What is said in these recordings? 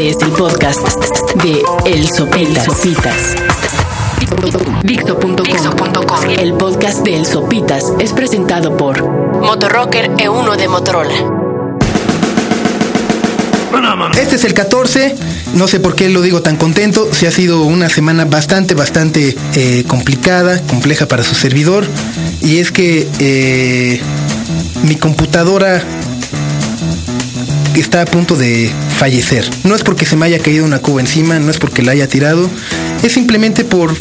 Este es el podcast de El Sopitas. Sopitas. Dixo.com. El podcast de El Sopitas es presentado por Motorrocker E1 de Motorola. Este es el 14, no sé por qué lo digo tan contento, si ha sido una semana bastante, bastante eh, complicada, compleja para su servidor, y es que eh, mi computadora está a punto de fallecer. No es porque se me haya caído una cuba encima, no es porque la haya tirado, es simplemente por,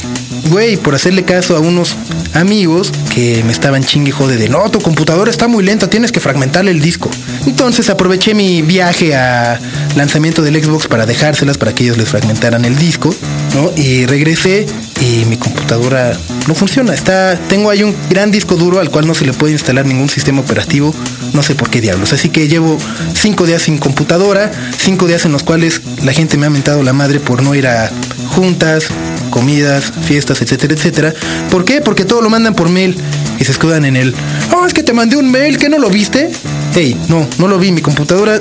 güey, por hacerle caso a unos amigos que me estaban chingue jode de, no, tu computadora está muy lenta, tienes que fragmentarle el disco. Entonces aproveché mi viaje a lanzamiento del Xbox para dejárselas para que ellos les fragmentaran el disco, ¿no? Y regresé y mi computadora no funciona. Está, tengo ahí un gran disco duro al cual no se le puede instalar ningún sistema operativo, no sé por qué diablos. Así que llevo cinco días sin computadora, cinco días en los cuales la gente me ha mentado la madre por no ir a juntas, comidas, fiestas, etcétera, etcétera. ¿Por qué? Porque todo lo mandan por mail y se escudan en el, oh, es que te mandé un mail, que no lo viste? Hey, no, no lo vi. Mi computadora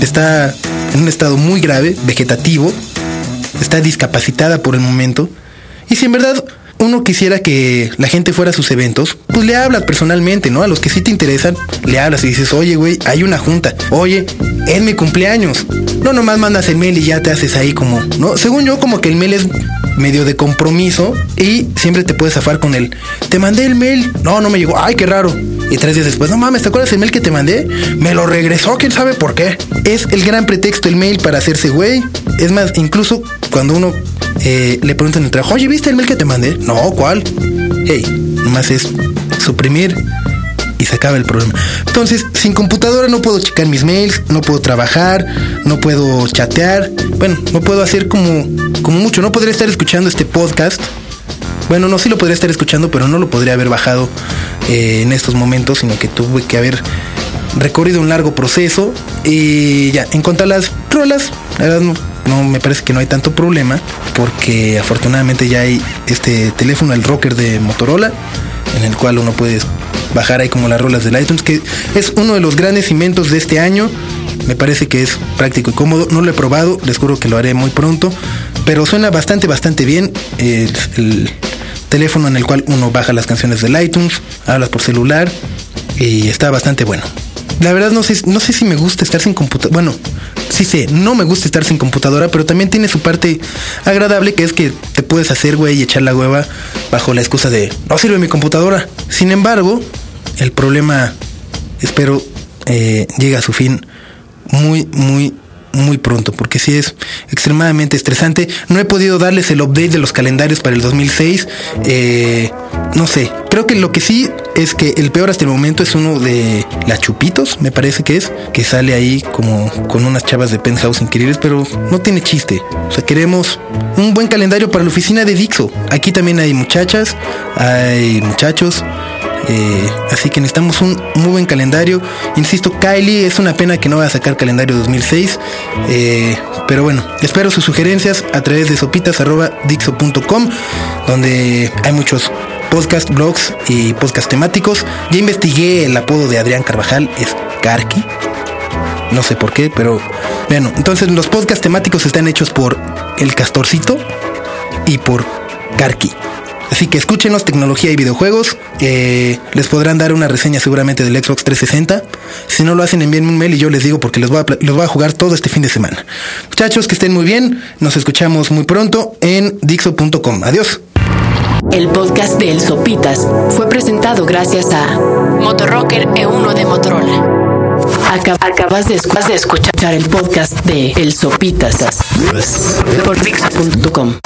está en un estado muy grave, vegetativo, está discapacitada por el momento. Y si en verdad uno quisiera que la gente fuera a sus eventos, pues le hablas personalmente, ¿no? A los que sí te interesan, le hablas y dices, oye, güey, hay una junta. Oye, es mi cumpleaños. No nomás mandas el mail y ya te haces ahí como, ¿no? Según yo, como que el mail es medio de compromiso y siempre te puedes zafar con él. Te mandé el mail. No, no me llegó. Ay, qué raro. Y tres días después, no mames, ¿te acuerdas el mail que te mandé? Me lo regresó, quién sabe por qué. Es el gran pretexto el mail para hacerse güey. Es más, incluso cuando uno eh, le preguntan en el trabajo, oye, ¿viste el mail que te mandé? No, ¿cuál? Hey, nomás es suprimir y se acaba el problema. Entonces, sin computadora no puedo checar mis mails, no puedo trabajar, no puedo chatear, bueno, no puedo hacer como, como mucho, no podría estar escuchando este podcast. Bueno, no, sí lo podría estar escuchando, pero no lo podría haber bajado eh, en estos momentos, sino que tuve que haber recorrido un largo proceso. Y ya, en cuanto a las rolas, la verdad no, me parece que no hay tanto problema, porque afortunadamente ya hay este teléfono, el rocker de Motorola, en el cual uno puede bajar ahí como las rolas del iTunes, que es uno de los grandes inventos de este año. Me parece que es práctico y cómodo. No lo he probado, les juro que lo haré muy pronto. Pero suena bastante, bastante bien. Teléfono en el cual uno baja las canciones del iTunes, hablas por celular y está bastante bueno. La verdad no sé, no sé si me gusta estar sin computadora. Bueno, sí sé, no me gusta estar sin computadora, pero también tiene su parte agradable que es que te puedes hacer, güey, y echar la hueva bajo la excusa de no sirve mi computadora. Sin embargo, el problema, espero, eh, llega a su fin muy, muy, muy pronto, porque sí es extremadamente estresante. No he podido darles el update de los calendarios para el 2006. Eh, no sé, creo que lo que sí es que el peor hasta el momento es uno de las Chupitos, me parece que es, que sale ahí como con unas chavas de penthouse increíbles, pero no tiene chiste. O sea, queremos un buen calendario para la oficina de Dixo. Aquí también hay muchachas, hay muchachos. Eh, así que necesitamos un muy buen calendario. Insisto, Kylie, es una pena que no vaya a sacar calendario 2006. Eh, pero bueno, espero sus sugerencias a través de sopitas.dixo.com, donde hay muchos podcast, blogs y podcast temáticos. Ya investigué el apodo de Adrián Carvajal, es Karki. No sé por qué, pero bueno, entonces los podcast temáticos están hechos por El Castorcito y por Karki. Así que escúchenos tecnología y videojuegos. Eh, les podrán dar una reseña seguramente del Xbox 360. Si no lo hacen, envíenme un mail y yo les digo porque los voy, a, los a jugar todo este fin de semana. Muchachos, que estén muy bien. Nos escuchamos muy pronto en Dixo.com. Adiós. El podcast de El Sopitas fue presentado gracias a Motorrocker E1 de Motorola. Acab acabas de, de escuchar el podcast de El Sopitas por Dixo.com.